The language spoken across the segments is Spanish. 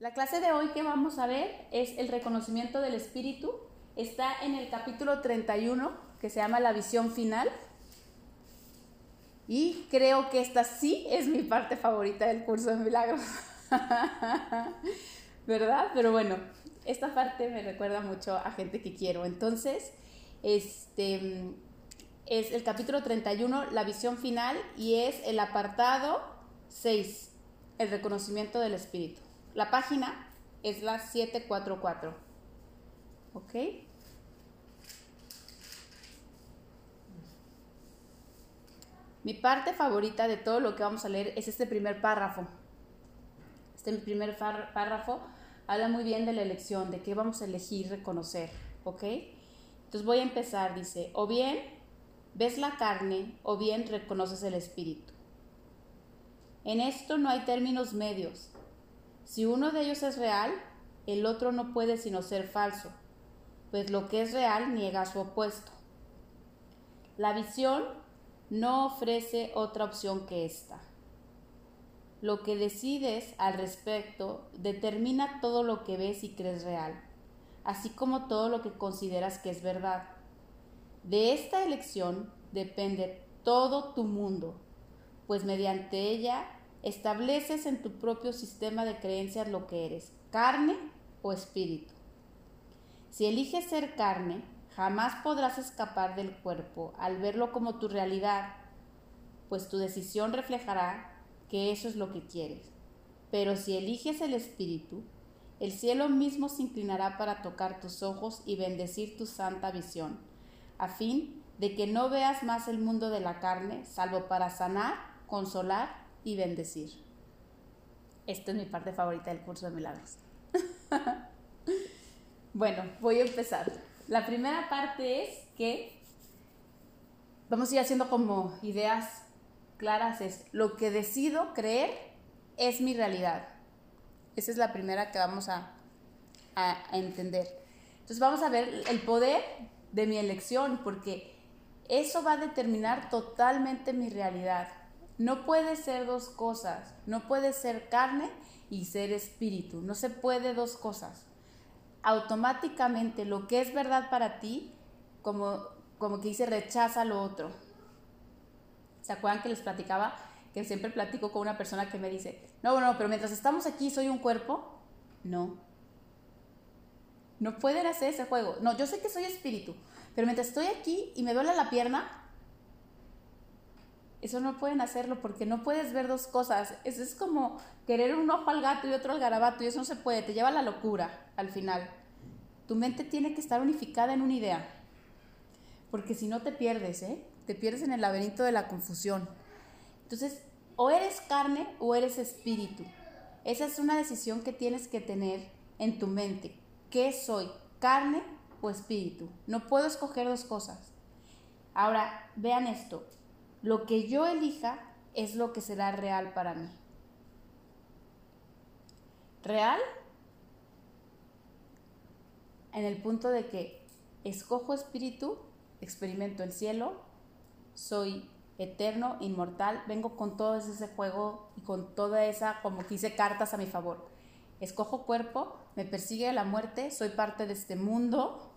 La clase de hoy que vamos a ver es el reconocimiento del espíritu. Está en el capítulo 31 que se llama la visión final. Y creo que esta sí es mi parte favorita del curso de milagros. ¿Verdad? Pero bueno, esta parte me recuerda mucho a gente que quiero. Entonces, este es el capítulo 31, la visión final, y es el apartado 6, el reconocimiento del espíritu. La página es la 744. ¿Ok? Mi parte favorita de todo lo que vamos a leer es este primer párrafo. Este primer párrafo habla muy bien de la elección, de qué vamos a elegir reconocer. ¿Ok? Entonces voy a empezar, dice, o bien ves la carne o bien reconoces el espíritu. En esto no hay términos medios. Si uno de ellos es real, el otro no puede sino ser falso, pues lo que es real niega su opuesto. La visión no ofrece otra opción que esta. Lo que decides al respecto determina todo lo que ves y crees real, así como todo lo que consideras que es verdad. De esta elección depende todo tu mundo, pues mediante ella estableces en tu propio sistema de creencias lo que eres, carne o espíritu. Si eliges ser carne, jamás podrás escapar del cuerpo al verlo como tu realidad, pues tu decisión reflejará que eso es lo que quieres. Pero si eliges el espíritu, el cielo mismo se inclinará para tocar tus ojos y bendecir tu santa visión, a fin de que no veas más el mundo de la carne, salvo para sanar, consolar y bendecir. Esta es mi parte favorita del curso de milagros. bueno, voy a empezar. La primera parte es que vamos a ir haciendo como ideas claras, es lo que decido creer es mi realidad. Esa es la primera que vamos a, a, a entender. Entonces vamos a ver el poder de mi elección, porque eso va a determinar totalmente mi realidad. No puede ser dos cosas. No puede ser carne y ser espíritu. No se puede dos cosas. Automáticamente lo que es verdad para ti, como, como que dice, rechaza lo otro. ¿Se acuerdan que les platicaba? Que siempre platico con una persona que me dice, no, no, pero mientras estamos aquí soy un cuerpo. No. No pueden hacer ese juego. No, yo sé que soy espíritu, pero mientras estoy aquí y me duele la pierna, eso no pueden hacerlo porque no puedes ver dos cosas. Eso es como querer un ojo al gato y otro al garabato y eso no se puede, te lleva a la locura al final. Tu mente tiene que estar unificada en una idea, porque si no te pierdes, ¿eh? Te pierdes en el laberinto de la confusión. Entonces, o eres carne o eres espíritu. Esa es una decisión que tienes que tener en tu mente. ¿Qué soy? ¿Carne o espíritu? No puedo escoger dos cosas. Ahora, vean esto lo que yo elija es lo que será real para mí. Real en el punto de que escojo espíritu, experimento el cielo, soy eterno, inmortal, vengo con todo ese juego y con toda esa, como que hice cartas a mi favor. Escojo cuerpo, me persigue la muerte, soy parte de este mundo.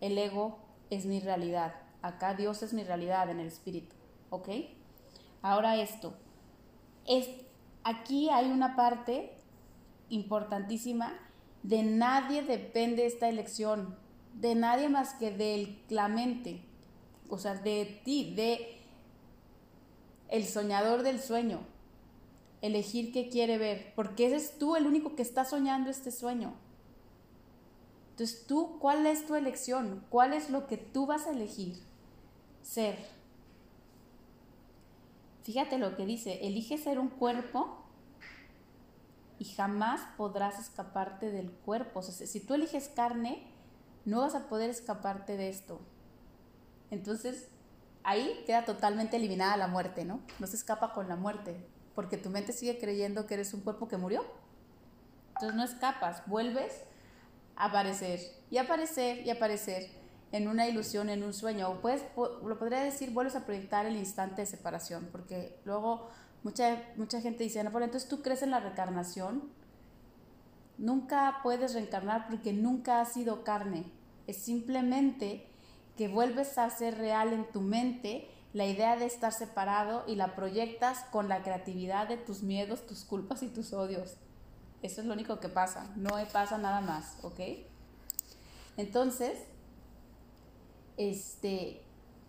El ego es mi realidad. Acá Dios es mi realidad en el espíritu, ¿ok? Ahora esto. Es, aquí hay una parte importantísima. De nadie depende esta elección. De nadie más que de la mente. O sea, de ti, de el soñador del sueño. Elegir qué quiere ver. Porque eres tú el único que está soñando este sueño. Entonces, tú, ¿cuál es tu elección? ¿Cuál es lo que tú vas a elegir? Ser. Fíjate lo que dice, elige ser un cuerpo y jamás podrás escaparte del cuerpo. O sea, si tú eliges carne, no vas a poder escaparte de esto. Entonces, ahí queda totalmente eliminada la muerte, ¿no? No se escapa con la muerte, porque tu mente sigue creyendo que eres un cuerpo que murió. Entonces no escapas, vuelves a aparecer y aparecer y aparecer en una ilusión, en un sueño. O puedes, lo podría decir, vuelves a proyectar el instante de separación, porque luego Mucha, mucha gente dice, no, pero entonces tú crees en la reencarnación. Nunca puedes reencarnar porque nunca has sido carne. Es simplemente que vuelves a ser real en tu mente la idea de estar separado y la proyectas con la creatividad de tus miedos, tus culpas y tus odios. Eso es lo único que pasa, no pasa nada más, ¿ok? Entonces, este,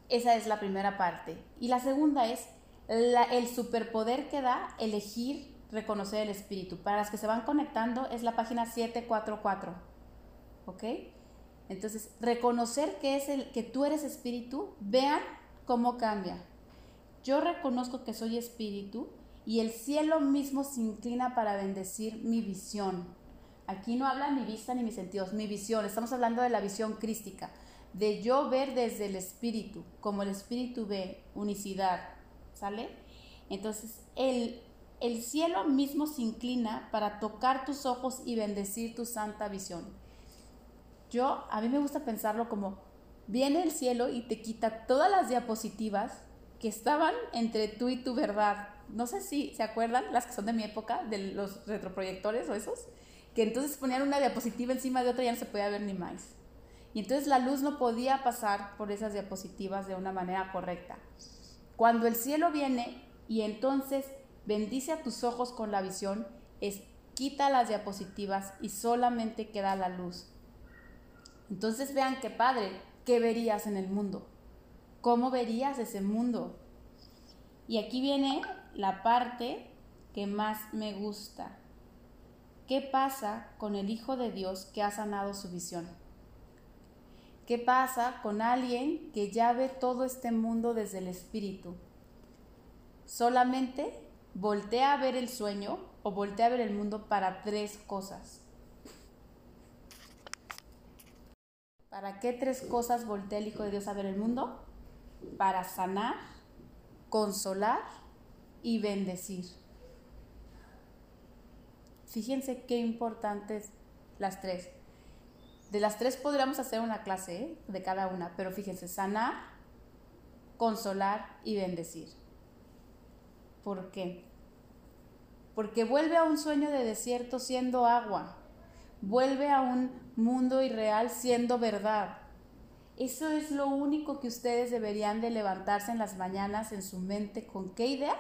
esa es la primera parte. Y la segunda es el superpoder que da elegir reconocer el espíritu. Para las que se van conectando es la página 744. ¿Ok? Entonces, reconocer que es el que tú eres espíritu, vean cómo cambia. Yo reconozco que soy espíritu y el cielo mismo se inclina para bendecir mi visión. Aquí no habla mi vista ni mis sentidos, mi visión. Estamos hablando de la visión crística, de yo ver desde el espíritu, como el espíritu ve, unicidad. ¿Sale? Entonces, el, el cielo mismo se inclina para tocar tus ojos y bendecir tu santa visión. Yo, a mí me gusta pensarlo como, viene el cielo y te quita todas las diapositivas que estaban entre tú y tu verdad. No sé si se acuerdan, las que son de mi época, de los retroproyectores o esos, que entonces ponían una diapositiva encima de otra y ya no se podía ver ni más. Y entonces la luz no podía pasar por esas diapositivas de una manera correcta. Cuando el cielo viene y entonces bendice a tus ojos con la visión, quita las diapositivas y solamente queda la luz. Entonces vean qué padre, ¿qué verías en el mundo? ¿Cómo verías ese mundo? Y aquí viene la parte que más me gusta. ¿Qué pasa con el Hijo de Dios que ha sanado su visión? ¿Qué pasa con alguien que ya ve todo este mundo desde el Espíritu? Solamente voltea a ver el sueño o voltea a ver el mundo para tres cosas. ¿Para qué tres cosas voltea el Hijo de Dios a ver el mundo? Para sanar, consolar y bendecir. Fíjense qué importantes las tres. De las tres podríamos hacer una clase de cada una, pero fíjense, sanar, consolar y bendecir. ¿Por qué? Porque vuelve a un sueño de desierto siendo agua, vuelve a un mundo irreal siendo verdad. Eso es lo único que ustedes deberían de levantarse en las mañanas en su mente. ¿Con qué idea?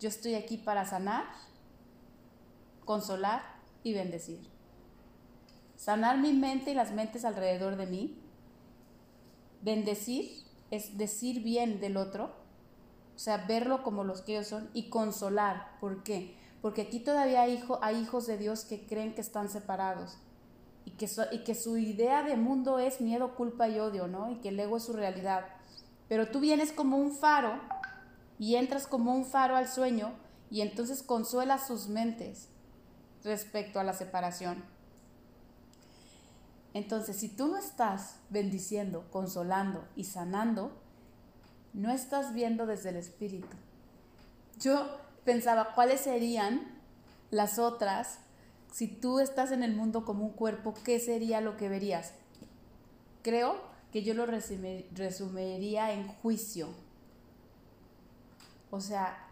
Yo estoy aquí para sanar, consolar y bendecir. Sanar mi mente y las mentes alrededor de mí. Bendecir es decir bien del otro, o sea, verlo como los que ellos son y consolar. ¿Por qué? Porque aquí todavía hay, hay hijos de Dios que creen que están separados y que, y que su idea de mundo es miedo, culpa y odio, ¿no? Y que el ego es su realidad. Pero tú vienes como un faro y entras como un faro al sueño y entonces consuelas sus mentes respecto a la separación. Entonces, si tú no estás bendiciendo, consolando y sanando, no estás viendo desde el espíritu. Yo pensaba, ¿cuáles serían las otras si tú estás en el mundo como un cuerpo, ¿qué sería lo que verías? Creo que yo lo resumiría en juicio. O sea,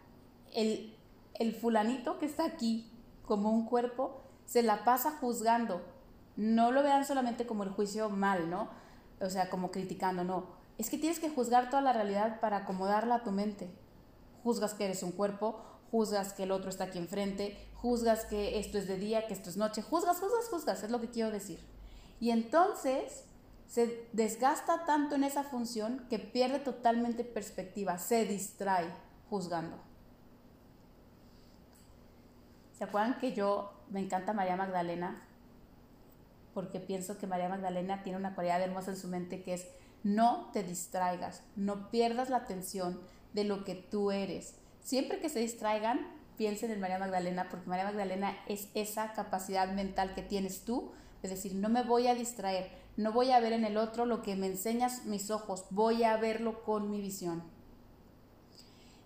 el, el fulanito que está aquí como un cuerpo se la pasa juzgando. No lo vean solamente como el juicio mal, ¿no? O sea, como criticando, no. Es que tienes que juzgar toda la realidad para acomodarla a tu mente. Juzgas que eres un cuerpo, juzgas que el otro está aquí enfrente, juzgas que esto es de día, que esto es noche, juzgas, juzgas, juzgas, es lo que quiero decir. Y entonces se desgasta tanto en esa función que pierde totalmente perspectiva, se distrae juzgando. ¿Se acuerdan que yo me encanta María Magdalena? Porque pienso que María Magdalena tiene una cualidad hermosa en su mente que es no te distraigas, no pierdas la atención de lo que tú eres siempre que se distraigan, piensen en María Magdalena, porque María Magdalena es esa capacidad mental que tienes tú, de decir, no me voy a distraer, no voy a ver en el otro lo que me enseñas mis ojos, voy a verlo con mi visión.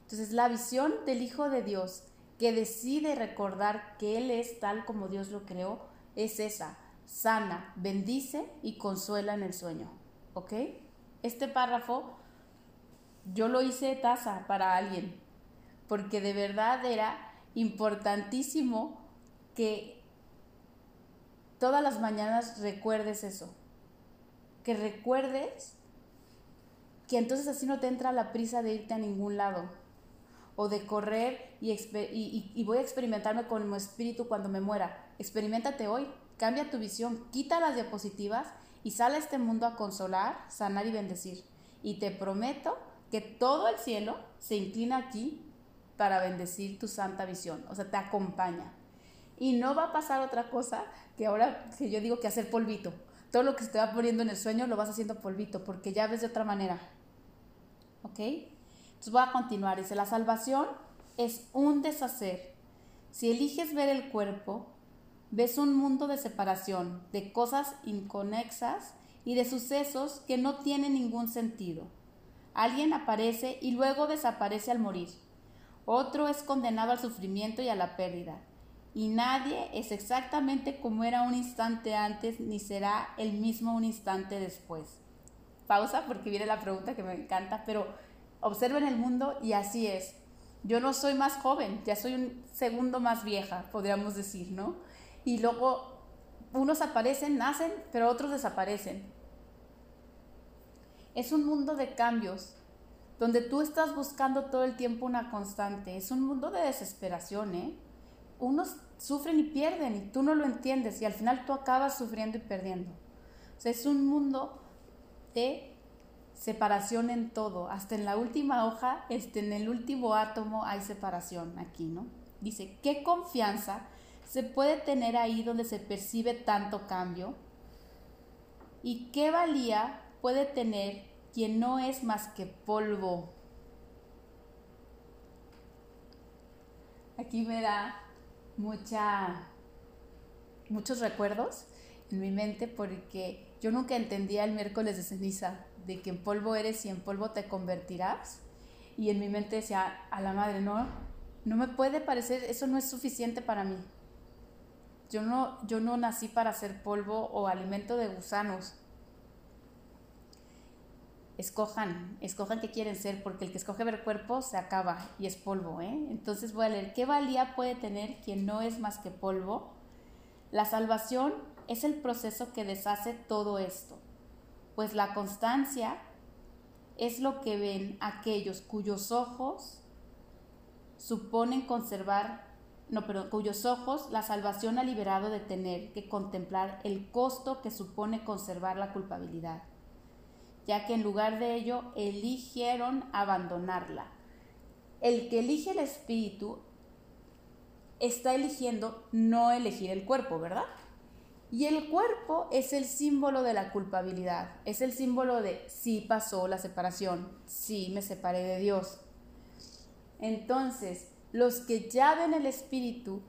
Entonces, la visión del Hijo de Dios que decide recordar que Él es tal como Dios lo creó, es esa, sana, bendice y consuela en el sueño. ¿Ok? Este párrafo yo lo hice taza para alguien, porque de verdad era importantísimo que todas las mañanas recuerdes eso, que recuerdes que entonces así no te entra la prisa de irte a ningún lado o de correr y, y, voy a experimentarme con mi espíritu cuando me muera. Experimentate hoy, cambia tu visión, quita las diapositivas y sale a este mundo a consolar, sanar y bendecir. Y te prometo que todo el cielo se inclina aquí para bendecir tu santa visión, o sea, te acompaña. Y no va a pasar otra cosa que ahora que yo digo que hacer polvito. Todo lo que se te va poniendo en el sueño lo vas haciendo polvito porque ya ves de otra manera. ¿Ok? Entonces voy a continuar. Dice, la salvación es un deshacer. Si eliges ver el cuerpo, ves un mundo de separación, de cosas inconexas y de sucesos que no tienen ningún sentido. Alguien aparece y luego desaparece al morir. Otro es condenado al sufrimiento y a la pérdida. Y nadie es exactamente como era un instante antes ni será el mismo un instante después pausa porque viene la pregunta que me encanta, pero observen el mundo y así es. Yo no soy más joven, ya soy un segundo más vieja, podríamos decir, ¿no? Y luego unos aparecen, nacen, pero otros desaparecen. Es un mundo de cambios, donde tú estás buscando todo el tiempo una constante. Es un mundo de desesperación, ¿eh? Unos sufren y pierden y tú no lo entiendes y al final tú acabas sufriendo y perdiendo. Es un mundo de separación en todo, hasta en la última hoja, este, en el último átomo hay separación aquí, ¿no? Dice, ¿qué confianza se puede tener ahí donde se percibe tanto cambio? ¿Y qué valía puede tener quien no es más que polvo? Aquí me da mucha, muchos recuerdos en mi mente porque yo nunca entendía el miércoles de ceniza, de que en polvo eres y en polvo te convertirás. Y en mi mente decía, a la madre, no, no me puede parecer, eso no es suficiente para mí. Yo no, yo no nací para ser polvo o alimento de gusanos. Escojan, escojan qué quieren ser, porque el que escoge ver cuerpo se acaba y es polvo. ¿eh? Entonces voy a leer, ¿qué valía puede tener quien no es más que polvo? La salvación es el proceso que deshace todo esto, pues la constancia es lo que ven aquellos cuyos ojos suponen conservar, no, pero cuyos ojos la salvación ha liberado de tener que contemplar el costo que supone conservar la culpabilidad, ya que en lugar de ello eligieron abandonarla. El que elige el espíritu está eligiendo no elegir el cuerpo, ¿verdad? Y el cuerpo es el símbolo de la culpabilidad, es el símbolo de sí pasó la separación, sí me separé de Dios. Entonces, los que ya ven el espíritu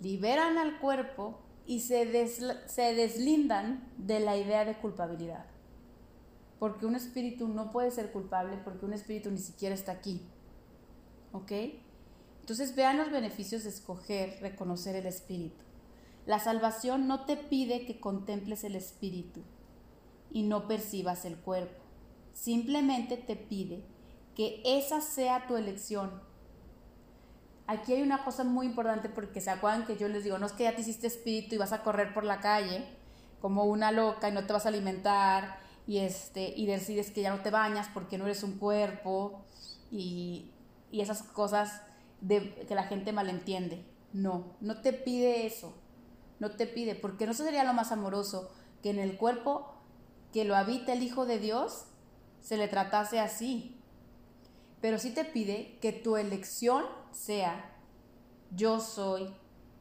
liberan al cuerpo y se, se deslindan de la idea de culpabilidad. Porque un espíritu no puede ser culpable porque un espíritu ni siquiera está aquí. ¿Ok? Entonces vean los beneficios de escoger, reconocer el espíritu. La salvación no te pide que contemples el espíritu y no percibas el cuerpo. Simplemente te pide que esa sea tu elección. Aquí hay una cosa muy importante porque se acuerdan que yo les digo, no es que ya te hiciste espíritu y vas a correr por la calle como una loca y no te vas a alimentar y, este, y decides que ya no te bañas porque no eres un cuerpo y, y esas cosas de, que la gente malentiende. No, no te pide eso no te pide, porque no sería lo más amoroso que en el cuerpo que lo habita el Hijo de Dios se le tratase así. Pero sí te pide que tu elección sea yo soy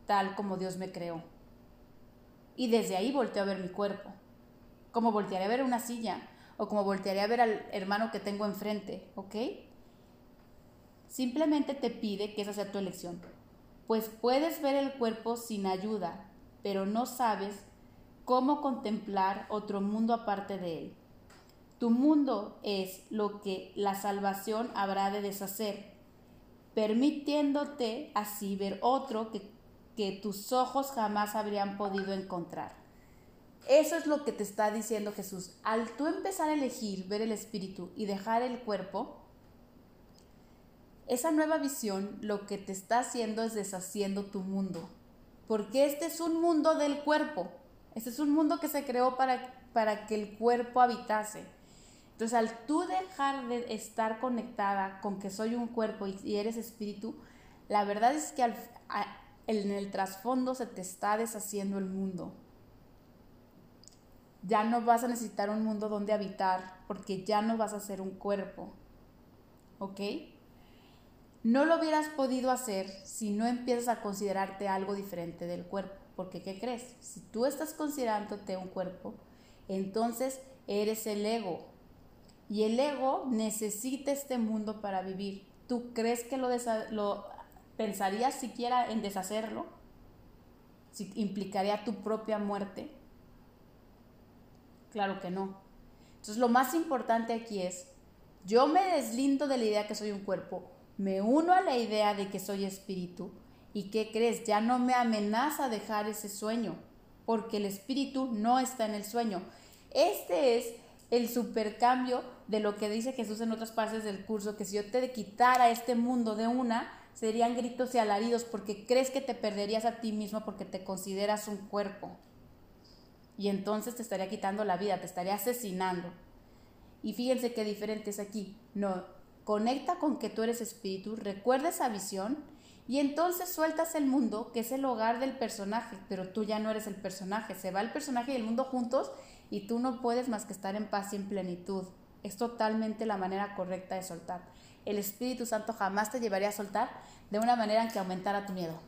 tal como Dios me creó. Y desde ahí volteo a ver mi cuerpo, como voltearé a ver una silla o como voltearé a ver al hermano que tengo enfrente, ¿ok? Simplemente te pide que esa sea tu elección, pues puedes ver el cuerpo sin ayuda, pero no sabes cómo contemplar otro mundo aparte de él. Tu mundo es lo que la salvación habrá de deshacer, permitiéndote así ver otro que, que tus ojos jamás habrían podido encontrar. Eso es lo que te está diciendo Jesús. Al tú empezar a elegir ver el espíritu y dejar el cuerpo, esa nueva visión lo que te está haciendo es deshaciendo tu mundo. Porque este es un mundo del cuerpo. Este es un mundo que se creó para, para que el cuerpo habitase. Entonces, al tú dejar de estar conectada con que soy un cuerpo y, eres espíritu, la verdad es que en el trasfondo se te está deshaciendo el mundo. Ya no vas a necesitar un mundo donde habitar porque ya no vas a ser un cuerpo. ¿Ok? No lo hubieras podido hacer si no empiezas a considerarte algo diferente del cuerpo. Porque, ¿qué crees? Si tú estás considerándote un cuerpo, entonces eres el ego. Y el ego necesita este mundo para vivir. ¿Tú crees que lo, lo pensarías siquiera en deshacerlo? Si implicaría tu propia muerte. Claro que no. Entonces lo más importante aquí es, yo me deslindo de la idea que soy un cuerpo, me uno a la idea de que soy espíritu. ¿Y qué crees? Ya no me amenaza dejar ese sueño, porque el espíritu no está en el sueño. Este es el supercambio de lo que dice Jesús en otras partes del curso, que si yo te quitara este mundo de una, serían gritos y alaridos porque crees que te perderías a ti mismo porque te consideras un cuerpo. Y entonces te estaría quitando la vida, te estaría asesinando. Y fíjense qué diferente es aquí. No, conecta con que tú eres espíritu, recuerda esa visión y entonces sueltas el mundo, que es el hogar del personaje, pero tú ya no eres el personaje, se va el personaje y el mundo juntos y tú no puedes más que estar en paz y en plenitud. Es totalmente la manera correcta de soltar. El Espíritu Santo jamás te llevaría a soltar de una manera en que aumentara tu miedo.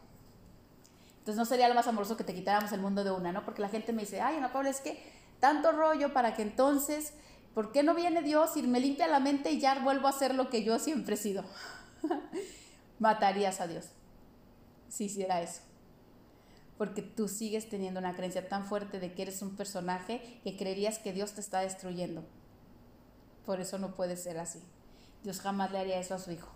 Entonces no sería lo más amoroso que te quitáramos el mundo de una, ¿no? Porque la gente me dice, ay, Ana Paula, es que tanto rollo para que entonces ¿Por qué no viene Dios y me limpia la mente y ya vuelvo a ser lo que yo siempre he sido? Matarías a Dios si hiciera eso. Porque tú sigues teniendo una creencia tan fuerte de que eres un personaje que creerías que Dios te está destruyendo. Por eso no puede ser así. Dios jamás le haría eso a su hijo.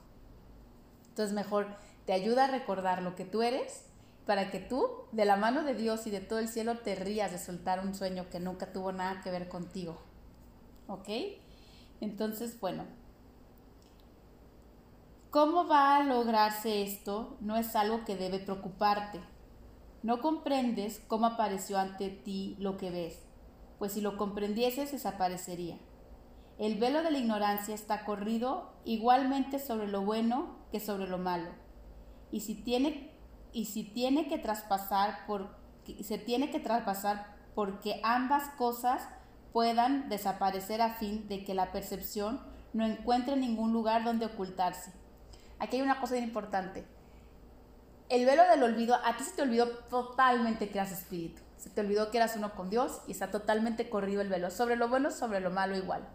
Entonces mejor te ayuda a recordar lo que tú eres para que tú, de la mano de Dios y de todo el cielo, te rías de soltar un sueño que nunca tuvo nada que ver contigo. ¿ok? Entonces, bueno, ¿cómo va a lograrse esto? No es algo que debe preocuparte. No comprendes cómo apareció ante ti lo que ves, pues si lo comprendieses desaparecería. El velo de la ignorancia está corrido igualmente sobre lo bueno que sobre lo malo. Y si tiene, y si tiene que traspasar por, se tiene que traspasar porque ambas cosas puedan desaparecer a fin de que la percepción no encuentre ningún lugar donde ocultarse. Aquí hay una cosa importante. El velo del olvido, a ti se te olvidó totalmente que eras espíritu. Se te olvidó que eras uno con Dios y está totalmente corrido el velo. Sobre lo bueno, sobre lo malo igual.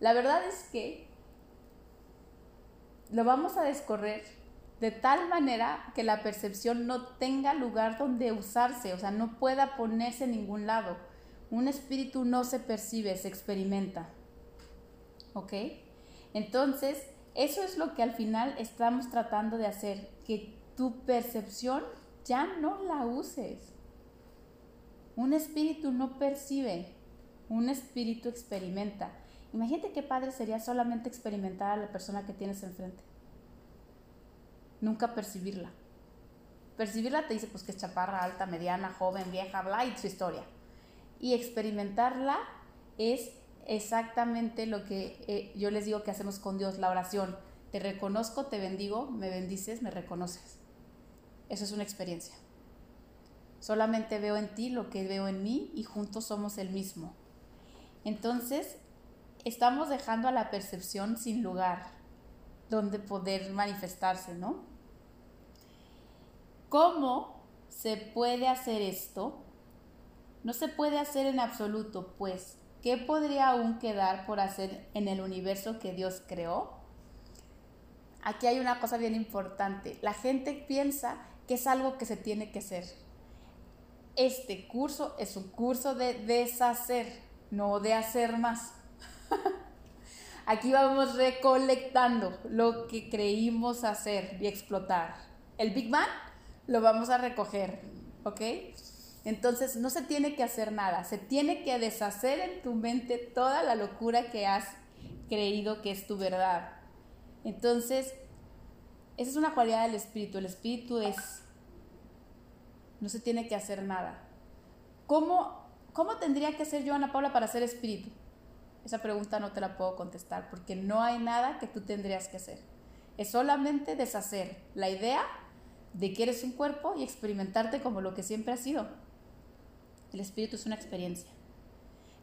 La verdad es que lo vamos a descorrer de tal manera que la percepción no tenga lugar donde usarse, o sea, no pueda ponerse en ningún lado un espíritu no se percibe, se experimenta. ¿Ok? Entonces, eso es lo que al final estamos tratando de hacer, que tu percepción ya no la uses. Un espíritu no percibe, un espíritu experimenta. Imagínate qué padre sería solamente experimentar a la persona que tienes enfrente. Nunca percibirla. Percibirla te dice pues que es chaparra, alta, mediana, joven, vieja, bla, y su historia y experimentarla es exactamente lo que eh, yo les digo que hacemos con Dios, la oración. Te reconozco, te bendigo, me bendices, me reconoces. Eso es una experiencia. Solamente veo en ti lo que veo en mí y juntos somos el mismo. Entonces, estamos dejando a la percepción sin lugar donde poder manifestarse, ¿no? ¿Cómo se puede hacer esto? No se puede hacer en absoluto, pues, ¿qué podría aún quedar por hacer en el universo que Dios creó? Aquí hay una cosa bien importante. La gente piensa que es algo que se tiene que hacer. Este curso es un curso de deshacer, no de hacer más. Aquí vamos recolectando lo que creímos hacer y explotar. El Big Bang lo vamos a recoger, ¿ok? Entonces no se tiene que hacer nada, se tiene que deshacer en tu mente toda la locura que has creído que es tu verdad. Entonces, Esa es una cualidad del espíritu. El espíritu es, no se tiene que hacer nada. ¿Cómo, cómo tendría que ser yo, Ana Paula, para ser espíritu? Esa pregunta no te la puedo contestar porque no hay nada que tú tendrías que hacer. Es solamente deshacer la idea de que eres un cuerpo y experimentarte como lo que siempre has sido. El espíritu es una experiencia.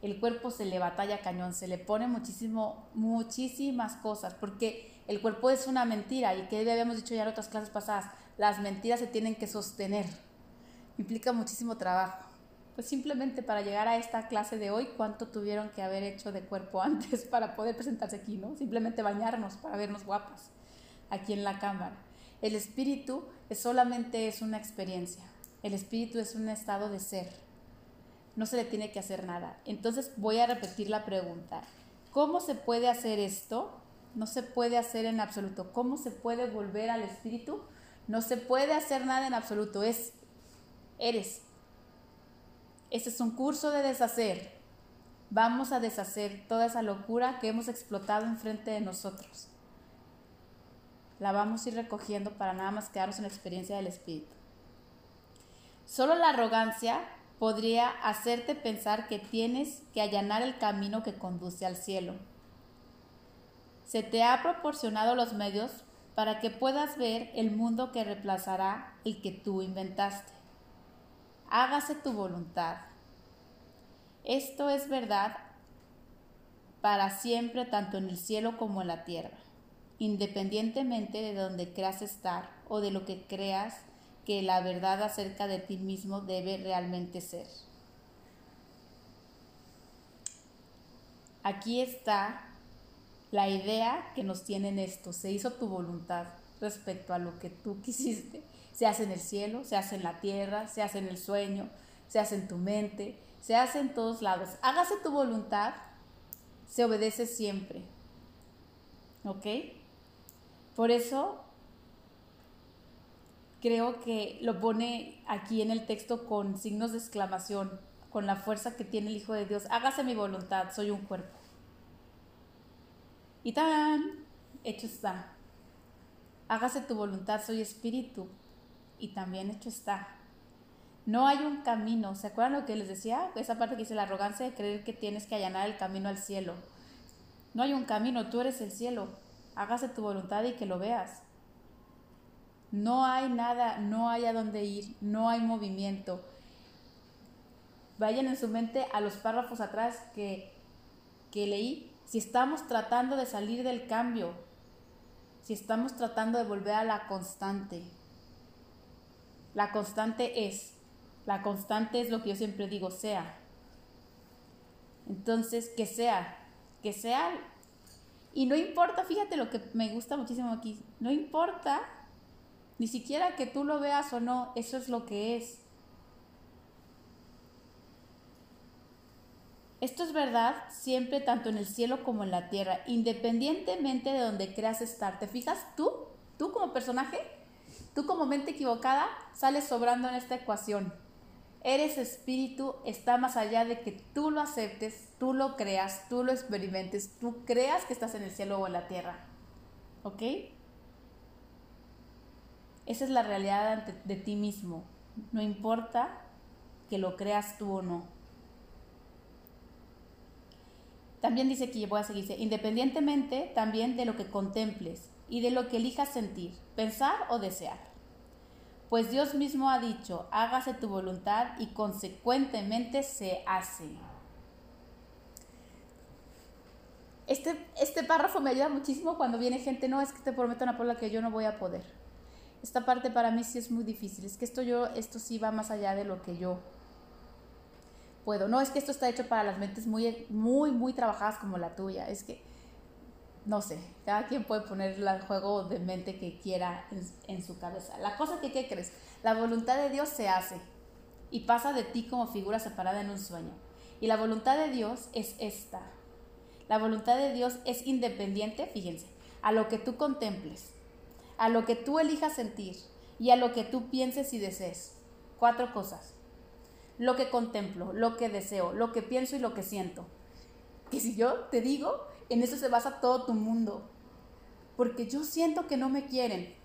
El cuerpo se le batalla cañón, se le pone muchísimo, muchísimas cosas, porque el cuerpo es una mentira y que habíamos dicho ya en otras clases pasadas, las mentiras se tienen que sostener. Implica muchísimo trabajo. Pues simplemente para llegar a esta clase de hoy, ¿cuánto tuvieron que haber hecho de cuerpo antes para poder presentarse aquí, no? Simplemente bañarnos para vernos guapas aquí en la cámara. El espíritu es solamente es una experiencia. El espíritu es un estado de ser. No se le tiene que hacer nada. Entonces voy a repetir la pregunta. ¿Cómo se puede hacer esto? No se puede hacer en absoluto. ¿Cómo se puede volver al espíritu? No se puede hacer nada en absoluto. Es, eres. Este es un curso de deshacer. Vamos a deshacer toda esa locura que hemos explotado enfrente de nosotros la vamos a ir recogiendo para nada más quedarnos en la experiencia del espíritu. Solo la arrogancia podría hacerte pensar que tienes que allanar el camino que conduce al cielo. Se te ha proporcionado los medios para que puedas ver el mundo que reemplazará el que tú inventaste. Hágase tu voluntad. Esto es verdad para siempre tanto en el cielo como en la tierra independientemente de donde creas estar o de lo que creas que la verdad acerca de ti mismo debe realmente ser. Aquí está la idea que nos tienen esto. Se hizo tu voluntad respecto a lo que tú quisiste. Se hace en el cielo, se hace en la tierra, se hace en el sueño, se hace en tu mente, se hace en todos lados. Hágase tu voluntad, se obedece siempre. ¿Ok? Por eso creo que lo pone aquí en el texto con signos de exclamación, con la fuerza que tiene el Hijo de Dios. Hágase mi voluntad, soy un cuerpo. Y tan, hecho está. Hágase tu voluntad, soy espíritu. Y también hecho está. No hay un camino. ¿Se acuerdan lo que les decía? Esa parte que dice la arrogancia de creer que tienes que allanar el camino al cielo. No hay un camino, tú eres el cielo hágase tu voluntad y que lo veas. No hay nada, no hay a dónde ir, no hay movimiento. Vayan en su mente a los párrafos atrás que, que leí. Si estamos tratando de salir del cambio, si estamos tratando de volver a la constante, la constante es, la constante es lo que yo siempre digo, sea. Entonces, que sea, que sea y no importa, fíjate lo que me gusta muchísimo aquí, no importa ni siquiera que tú lo veas o no, eso es lo que es. Esto es verdad siempre tanto en el cielo como en la tierra, independientemente de donde creas estar. ¿Te fijas? Tú, tú como personaje, tú como mente equivocada, sales sobrando en esta ecuación. Eres espíritu, está más allá de que tú lo aceptes, tú lo creas, tú lo experimentes, tú creas que estás en el cielo o en la tierra. ¿Ok? Esa es la realidad de ti mismo. No importa que lo creas tú o no. También dice que voy a seguir, independientemente también de lo que contemples y de lo que elijas sentir, pensar o desear pues Dios mismo ha dicho, hágase tu voluntad y consecuentemente se hace. Este, este párrafo me ayuda muchísimo cuando viene gente, no, es que te prometo una Paula que yo no voy a poder. Esta parte para mí sí es muy difícil, es que esto yo, esto sí va más allá de lo que yo puedo. No, es que esto está hecho para las mentes muy, muy, muy trabajadas como la tuya. Es que no sé, cada quien puede poner el juego de mente que quiera en, su cabeza. La cosa que, ¿qué crees? La voluntad de Dios se hace y pasa de ti como figura separada en un sueño. Y la voluntad de Dios es esta. La voluntad de Dios es independiente, fíjense, a lo que tú contemples, a lo que tú elijas sentir y a lo que tú pienses y desees. Cuatro cosas. Lo que contemplo, lo que deseo, lo que pienso y lo que siento. Que si yo te digo en eso se basa todo tu mundo. Porque yo siento que no me quieren.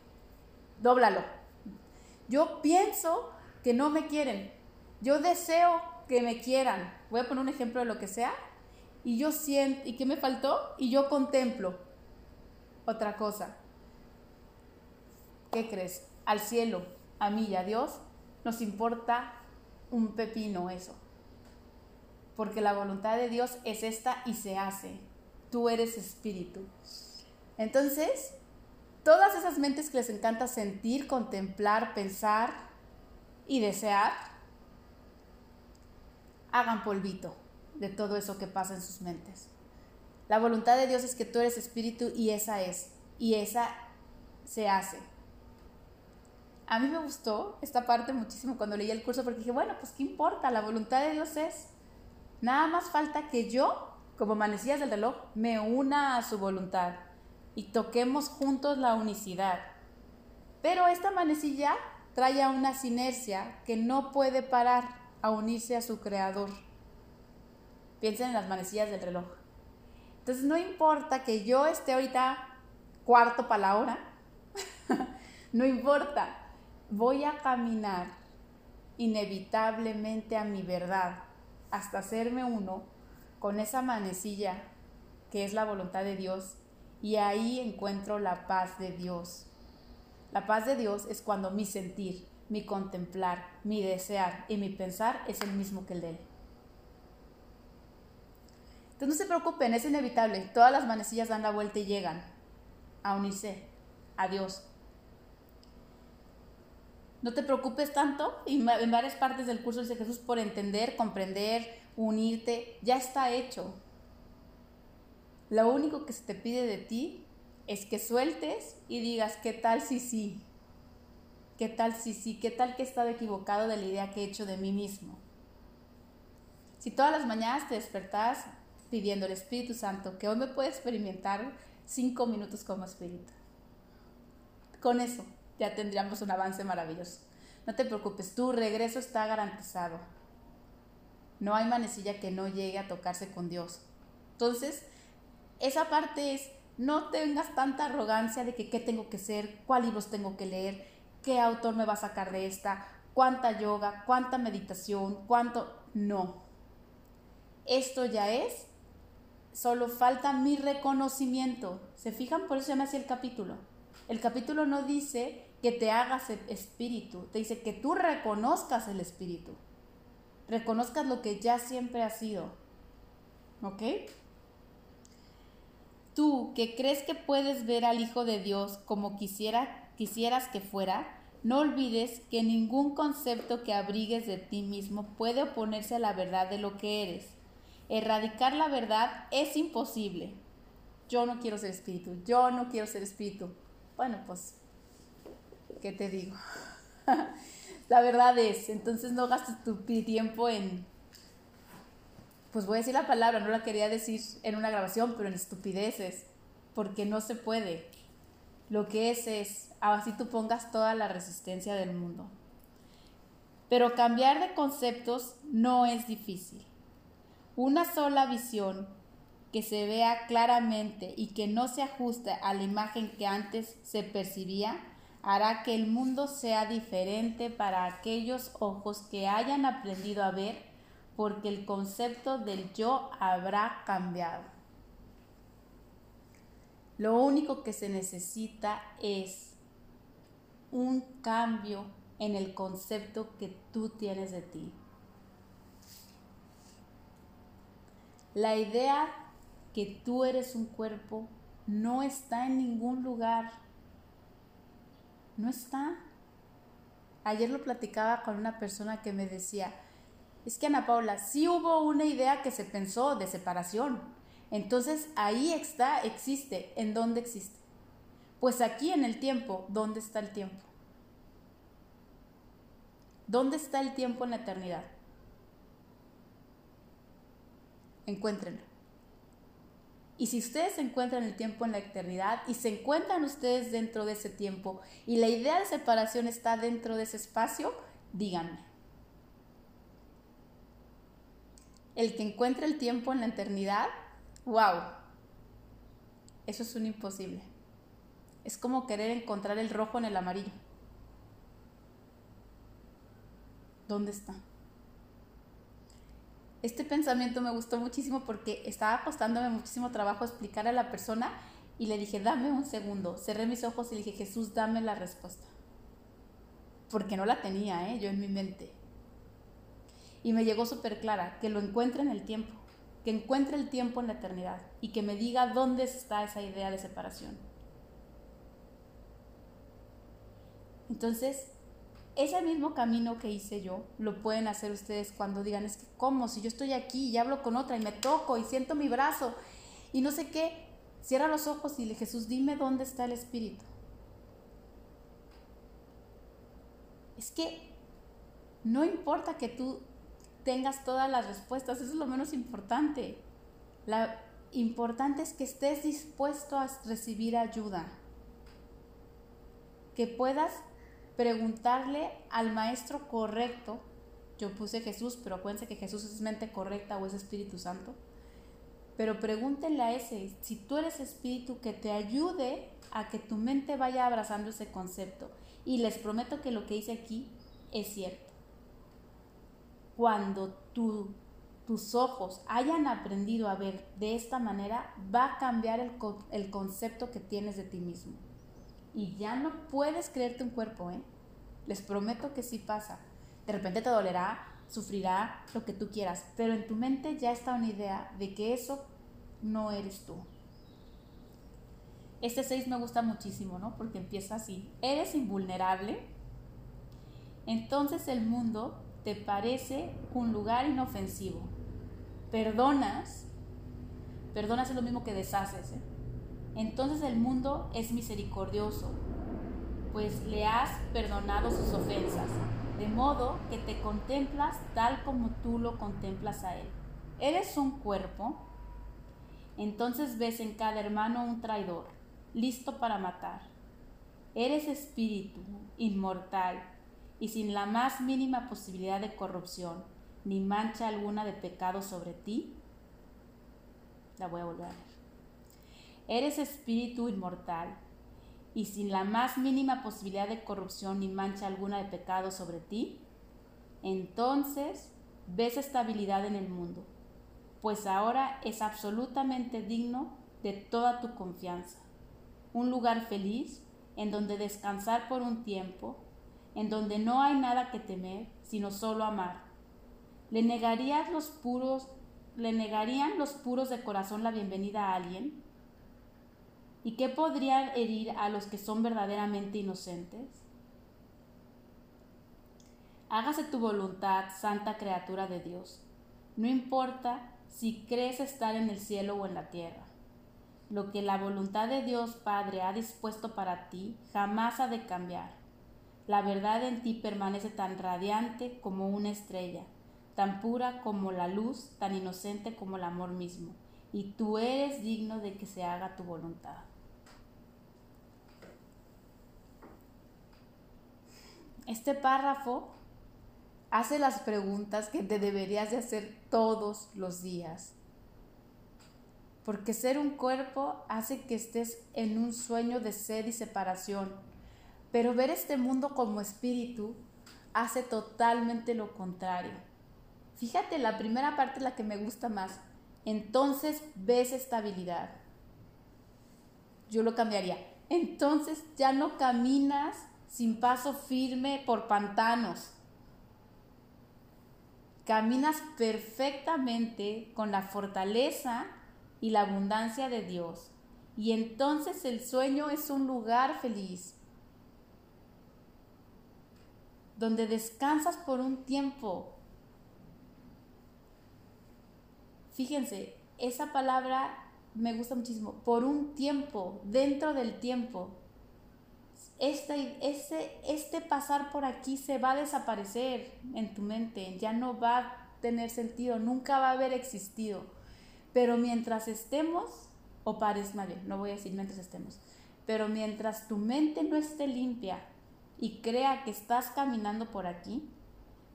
dóblalo. Yo pienso que no me quieren. Yo deseo que me quieran. Voy a poner un ejemplo de lo que sea. Y yo siento, ¿y qué me faltó? Y yo contemplo otra cosa. ¿Qué crees? Al cielo, a mí y a Dios, nos importa un pepino eso. Porque la voluntad de Dios es esta y se hace. Tú eres espíritu. Entonces, todas esas mentes que les encanta sentir, contemplar, pensar y desear, hagan polvito de todo eso que pasa en sus mentes. La voluntad de Dios es que tú eres espíritu y esa es, y esa se hace. A mí me gustó esta parte muchísimo cuando leí el curso porque dije, bueno, pues qué importa, la voluntad de Dios es. Nada más falta que yo, como manecillas del reloj, me una a su voluntad y toquemos juntos la unicidad. Pero esta manecilla trae a una sinercia que no puede parar a unirse a su creador. Piensen en las manecillas del reloj. Entonces no importa que yo esté ahorita cuarto para la hora, no importa, voy a caminar inevitablemente a mi verdad hasta hacerme uno con esa manecilla que es la voluntad de Dios y ahí encuentro la paz de Dios. La paz de Dios es cuando mi sentir, mi contemplar, mi desear y mi pensar es el mismo que el de Él. Entonces no se preocupen, es inevitable. Todas las manecillas dan la vuelta y llegan a unirse a Dios. No te preocupes tanto, y en varias partes del curso dice Jesús, por entender, comprender, unirte, ya está hecho. Lo único que se te pide de ti es que sueltes y digas, ¿qué tal si sí? ¿Qué tal si sí? ¿Qué tal que he estado equivocado de la idea que he hecho de mí mismo? Si todas las mañanas te despertas pidiendo al Espíritu Santo que hoy me pueda experimentar cinco minutos como espíritu. Con eso ya tendríamos un avance maravilloso. No te preocupes, tu regreso está garantizado. No hay manecilla que no llegue a tocarse con Dios. Entonces, esa parte es, no tengas tanta arrogancia de que qué tengo que ser, cuál libros tengo que leer, qué autor me va a sacar de esta, cuánta yoga, cuánta meditación, cuánto... No. Esto ya es, solo falta mi reconocimiento. ¿Se fijan? Por eso se llama así el capítulo. El capítulo no dice que te hagas el espíritu, te dice que tú reconozcas el espíritu. Reconozcas lo que ya siempre ha sido. ¿Ok? Tú que crees que puedes ver al Hijo de Dios como quisiera, quisieras que fuera, no olvides que ningún concepto que abrigues de ti mismo puede oponerse a la verdad de lo que eres. Erradicar la verdad es imposible. Yo no quiero ser espíritu, yo no quiero ser espíritu. Bueno, pues, ¿qué te digo? la verdad es, entonces no gastes tu tiempo en pues voy a decir la palabra, no la quería decir en una grabación, pero en estupideces, porque no se puede. Lo que es es, así tú pongas toda la resistencia del mundo. Pero cambiar de conceptos no es difícil. Una sola visión que se vea claramente y que no se ajuste a la imagen que antes se percibía, hará que el mundo sea diferente para aquellos ojos que hayan aprendido a ver porque el concepto del yo habrá cambiado. Lo único que se necesita es un cambio en el concepto que tú tienes de ti. La idea que tú eres un cuerpo no está en ningún lugar. No está. Ayer lo platicaba con una persona que me decía, es que Ana Paula, sí hubo una idea que se pensó de separación. Entonces ahí está, existe. ¿En dónde existe? Pues aquí en el tiempo, ¿dónde está el tiempo? ¿Dónde está el tiempo en la eternidad? Encuéntrenlo. Y si ustedes se encuentran el tiempo en la eternidad y se encuentran ustedes dentro de ese tiempo y la idea de separación está dentro de ese espacio, díganme. El que encuentra el tiempo en la eternidad, wow, eso es un imposible. Es como querer encontrar el rojo en el amarillo. ¿Dónde está? Este pensamiento me gustó muchísimo porque estaba costándome muchísimo trabajo explicar a la persona y le dije, dame un segundo. Cerré mis ojos y le dije, Jesús, dame la respuesta. Porque no la tenía, ¿eh? yo en mi mente. Y me llegó súper clara, que lo encuentre en el tiempo, que encuentre el tiempo en la eternidad y que me diga dónde está esa idea de separación. Entonces, ese mismo camino que hice yo, lo pueden hacer ustedes cuando digan, es que, ¿cómo? Si yo estoy aquí y hablo con otra y me toco y siento mi brazo y no sé qué, cierra los ojos y le Jesús, dime dónde está el Espíritu. Es que no importa que tú tengas todas las respuestas, eso es lo menos importante. La importante es que estés dispuesto a recibir ayuda, que puedas preguntarle al maestro correcto, yo puse Jesús, pero acuérdense que Jesús es mente correcta o es Espíritu Santo, pero pregúntenle a ese, si tú eres espíritu, que te ayude a que tu mente vaya abrazando ese concepto. Y les prometo que lo que hice aquí es cierto. Cuando tus ojos hayan aprendido a ver de esta manera, va a cambiar el, el concepto que tienes de ti mismo y ya no puedes creerte un cuerpo, ¿eh? Les prometo que sí pasa. De repente te dolerá, sufrirá lo que tú quieras, pero en tu mente ya está una idea de que eso no eres tú. Este 6 me gusta muchísimo, ¿no? Porque empieza así. Eres invulnerable. Entonces el mundo te parece un lugar inofensivo. Perdonas. Perdonas es lo mismo que deshaces, ¿eh? Entonces el mundo es misericordioso, pues le has perdonado sus ofensas, de modo que te contemplas tal como tú lo contemplas a él. Eres un cuerpo, entonces ves en cada hermano un traidor, listo para matar. Eres espíritu, inmortal, y sin la más mínima posibilidad de corrupción, ni mancha alguna de pecado sobre ti. La voy a volver a ver. Eres espíritu inmortal y sin la más mínima posibilidad de corrupción ni mancha alguna de pecado sobre ti, entonces ves estabilidad en el mundo, pues ahora es absolutamente digno de toda tu confianza. Un lugar feliz en donde descansar por un tiempo, en donde no hay nada que temer, sino solo amar. ¿Le negarías los puros, le negarían los puros de corazón la bienvenida a alguien? ¿Y qué podrían herir a los que son verdaderamente inocentes? Hágase tu voluntad, santa criatura de Dios. No importa si crees estar en el cielo o en la tierra. Lo que la voluntad de Dios Padre ha dispuesto para ti jamás ha de cambiar. La verdad en ti permanece tan radiante como una estrella, tan pura como la luz, tan inocente como el amor mismo, y tú eres digno de que se haga tu voluntad. Este párrafo hace las preguntas que te deberías de hacer todos los días. Porque ser un cuerpo hace que estés en un sueño de sed y separación. Pero ver este mundo como espíritu hace totalmente lo contrario. Fíjate, la primera parte la que me gusta más. Entonces ves estabilidad. Yo lo cambiaría. Entonces ya no caminas sin paso firme por pantanos. Caminas perfectamente con la fortaleza y la abundancia de Dios. Y entonces el sueño es un lugar feliz, donde descansas por un tiempo. Fíjense, esa palabra me gusta muchísimo, por un tiempo, dentro del tiempo este, este, pasar por aquí se va a desaparecer en tu mente, ya no va a tener sentido, nunca va a haber existido. Pero mientras estemos, o pares, más bien, no voy a decir mientras estemos, pero mientras tu mente no esté limpia y crea que estás caminando por aquí,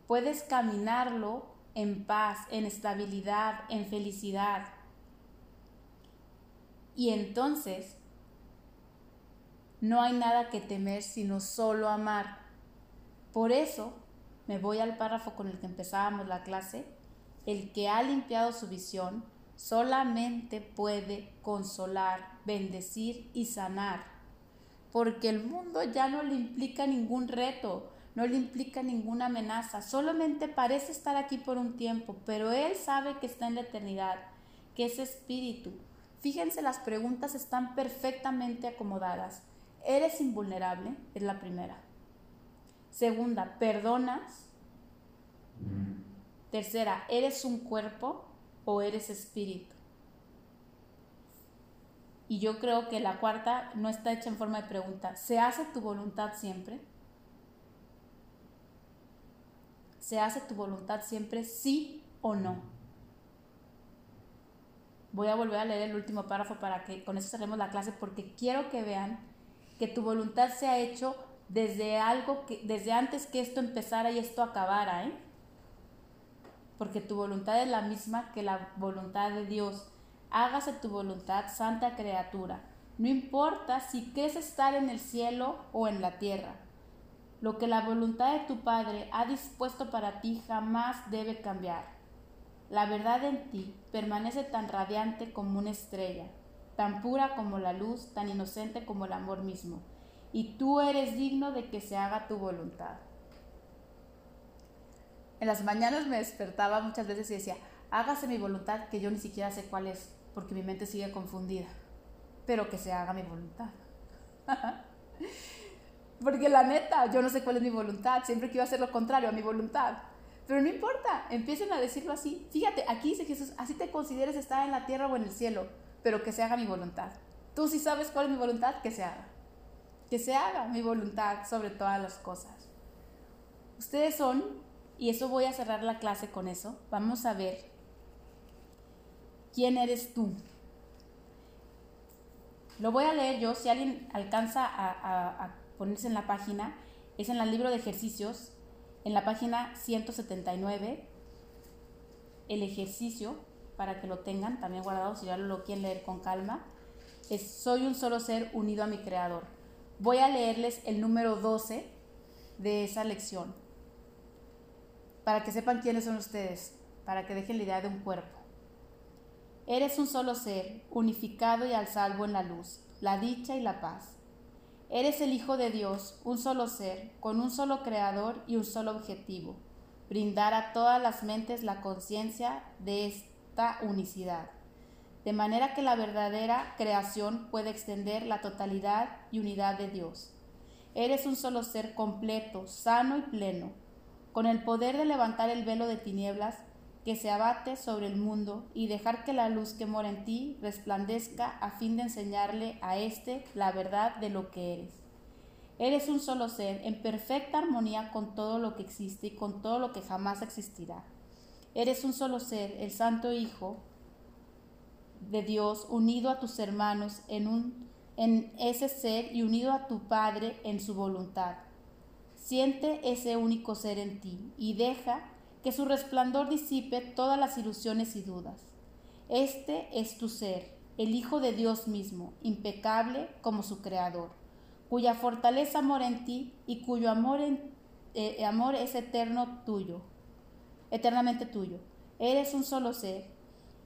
puedes caminarlo en paz, en estabilidad, en felicidad. Y entonces no hay nada que temer sino solo amar. Por eso, me voy al párrafo con el que empezábamos la clase, el que ha limpiado su visión solamente puede consolar, bendecir y sanar, porque el mundo ya no le implica ningún reto, no le implica ninguna amenaza, solamente parece estar aquí por un tiempo, pero él sabe que está en la eternidad, que es espíritu. Fíjense, las preguntas están perfectamente acomodadas. ¿Eres invulnerable? Es la primera. Segunda, ¿perdonas? Tercera, ¿eres un cuerpo o eres espíritu? Y yo creo que la cuarta no está hecha en forma de pregunta. ¿Se hace tu voluntad siempre? ¿Se hace tu voluntad siempre sí o no? Voy a volver a leer el último párrafo para que con eso cerremos la clase porque quiero que vean que tu voluntad se ha hecho desde algo que desde antes que esto empezara y esto acabara, ¿eh? Porque tu voluntad es la misma que la voluntad de Dios. Hágase tu voluntad, santa criatura. No importa si crees estar en el cielo o en la tierra. Lo que la voluntad de tu Padre ha dispuesto para ti jamás debe cambiar. La verdad en ti permanece tan radiante como una estrella, tan pura como la luz, tan inocente como el amor mismo y tú eres digno de que se haga tu voluntad. En las mañanas me despertaba muchas veces y decía, hágase mi voluntad, que yo ni siquiera sé cuál es, porque mi mente sigue confundida, pero que se haga mi voluntad. porque la neta, yo no sé cuál es mi voluntad, siempre quiero hacer lo contrario a mi voluntad. Pero no importa, empiecen a decirlo así. Fíjate, aquí dice Jesús, así te consideres estar en la tierra o en el cielo, pero que se haga mi voluntad. Tú sí sabes cuál es mi voluntad, que se haga que se haga mi voluntad sobre todas las cosas. Ustedes son, y eso voy a cerrar la clase con eso, vamos a ver quién eres tú. Lo voy a leer yo, si alguien alcanza a, ponerse en la página, es en el libro de ejercicios, en la página 179, el ejercicio, para que lo tengan también guardado, si ya lo quieren leer con calma, es soy un solo ser unido a mi creador. Voy a leerles el número 12 de esa lección, para que sepan quiénes son ustedes, para que dejen la idea de un cuerpo. Eres un solo ser, unificado y al salvo en la luz, la dicha y la paz. Eres el Hijo de Dios, un solo ser, con un solo creador y un solo objetivo, brindar a todas las mentes la conciencia de unicidad de manera que la verdadera creación puede extender la totalidad y unidad de Dios. Eres un solo ser completo, sano y pleno, con el poder de levantar el velo de tinieblas que se abate sobre el mundo y dejar que la luz que mora en ti resplandezca a fin de enseñarle a éste la verdad de lo que eres. Eres un solo ser en perfecta armonía con todo lo que existe y con todo lo que jamás existirá. Eres un solo ser, el Santo Hijo, de Dios unido a tus hermanos en, ese ser y unido a tu Padre en su voluntad. Siente ese único ser en ti y deja que su resplandor disipe todas las ilusiones y dudas. Este es tu ser, el Hijo de Dios mismo, impecable como su Creador, cuya fortaleza mora en ti y cuyo amor, eh, amor es eterno tuyo, eternamente tuyo. Eres un solo ser,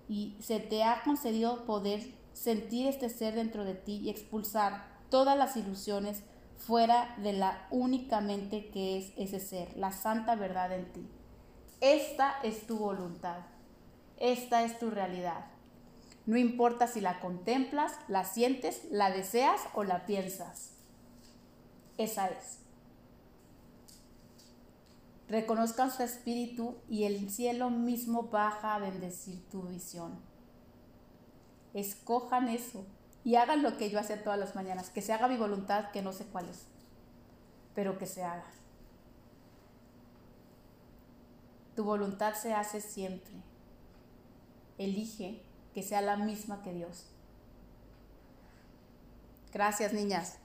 y se te ha concedido poder sentir este ser dentro de ti y expulsar todas las ilusiones fuera de la únicamente que es ese ser, la santa verdad en ti. Esta es tu voluntad, esta es tu realidad. No importa si la contemplas, la sientes, la deseas o la piensas. Esa es reconozcan su espíritu y el cielo mismo baja a bendecir tu visión. Escojan eso y hagan lo que yo hacía todas las mañanas, que se haga mi voluntad, que no sé cuál es, pero que se haga. Tu voluntad se hace siempre. Elige que sea la misma que Dios. Gracias, niñas.